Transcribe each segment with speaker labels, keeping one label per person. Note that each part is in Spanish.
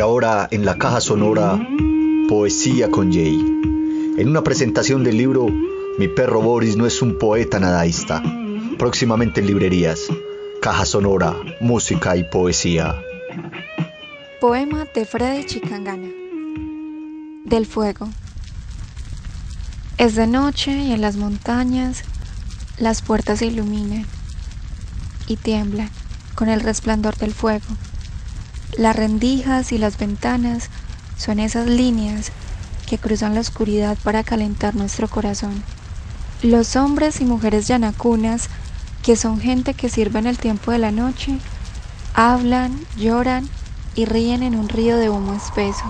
Speaker 1: ahora en la caja sonora Poesía con Jay. En una presentación del libro Mi perro Boris no es un poeta nadaísta. Próximamente en librerías. Caja sonora, música y poesía.
Speaker 2: Poema de Freddy Chicangana. Del fuego. Es de noche y en las montañas las puertas se iluminan y tiemblan con el resplandor del fuego. Las rendijas y las ventanas son esas líneas que cruzan la oscuridad para calentar nuestro corazón. Los hombres y mujeres yanacunas, que son gente que sirve en el tiempo de la noche, hablan, lloran y ríen en un río de humo espeso.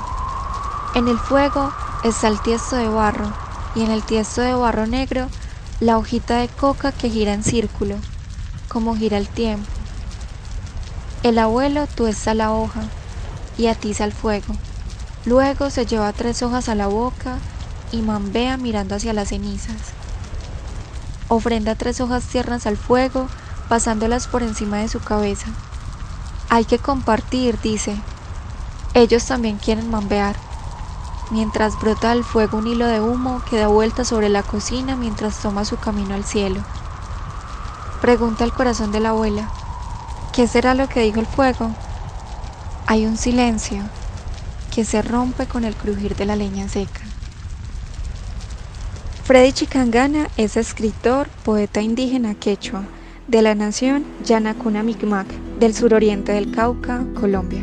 Speaker 2: En el fuego está el tiesto de barro y en el tiesto de barro negro la hojita de coca que gira en círculo, como gira el tiempo. El abuelo tuesta la hoja y atiza el fuego. Luego se lleva tres hojas a la boca y mambea mirando hacia las cenizas. Ofrenda tres hojas tiernas al fuego, pasándolas por encima de su cabeza. Hay que compartir, dice. Ellos también quieren mambear. Mientras brota del fuego un hilo de humo que da vuelta sobre la cocina mientras toma su camino al cielo. Pregunta el corazón de la abuela. ¿Qué será lo que dijo el fuego? Hay un silencio que se rompe con el crujir de la leña seca. Freddy Chicangana es escritor, poeta indígena quechua de la nación Yanacuna Micmac del suroriente del Cauca, Colombia.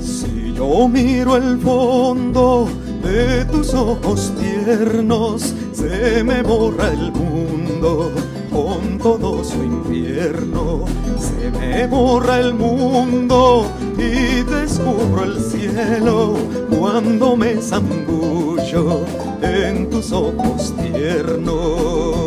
Speaker 3: Si yo miro el fondo de tus ojos tiernos, se me borra el mundo con todo su infierno. Se me borra el mundo y descubro el cielo cuando me zambullo en tus ojos tiernos.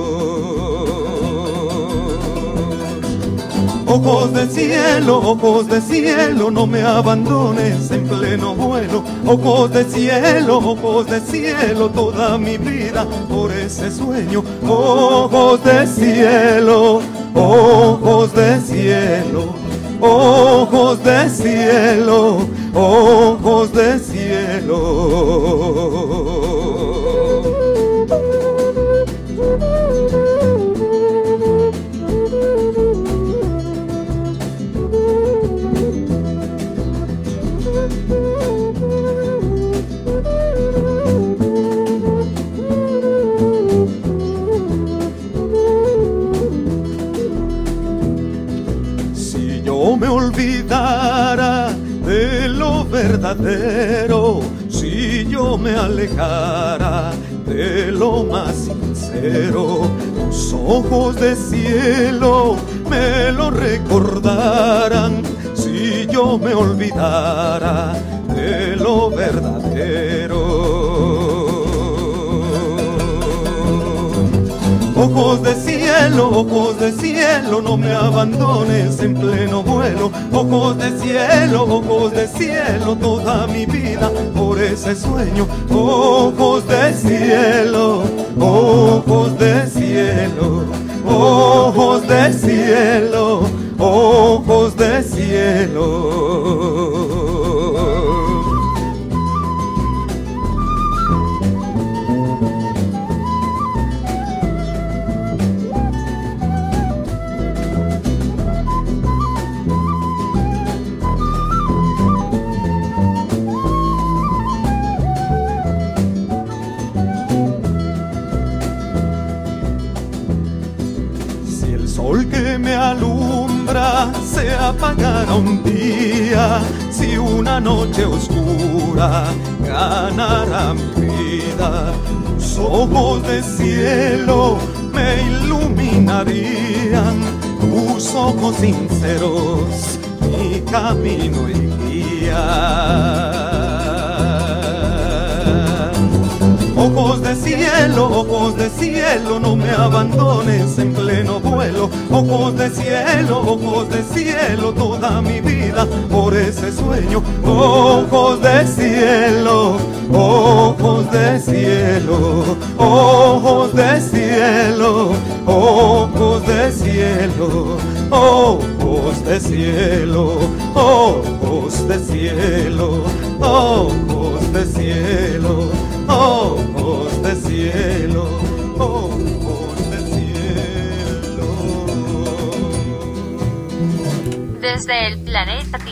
Speaker 3: Ojos de cielo, ojos de cielo, no me abandones en pleno vuelo. Ojos de cielo, ojos de cielo, toda mi vida por ese sueño. Ojos de cielo, ojos de cielo, ojos de cielo, ojos de cielo. Olvidara de lo verdadero, si yo me alejara de lo más sincero, tus ojos de cielo me lo recordaran, si yo me olvidara de lo verdadero. Ojos de cielo, ojos de cielo, no me abandones en pleno vuelo. Ojos de cielo, ojos de cielo, toda mi vida por ese sueño. Ojos de cielo, ojos de cielo, ojos de cielo, se apagara un día, si una noche oscura ganara mi vida, tus ojos de cielo me iluminarían, tus ojos sinceros mi camino y guía. de cielo, ojos de cielo, no me abandones en pleno Ojos de cielo, ojos de cielo, toda mi vida por ese sueño. Ojos de cielo, ojos de cielo, ojos de cielo, ojos de cielo, ojos de cielo, ojos de cielo, ojos de cielo,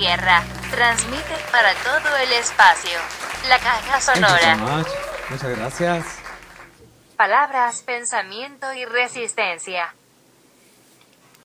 Speaker 4: Tierra, transmite para todo el espacio. La caja sonora.
Speaker 5: Muchas gracias.
Speaker 4: Palabras, pensamiento y resistencia.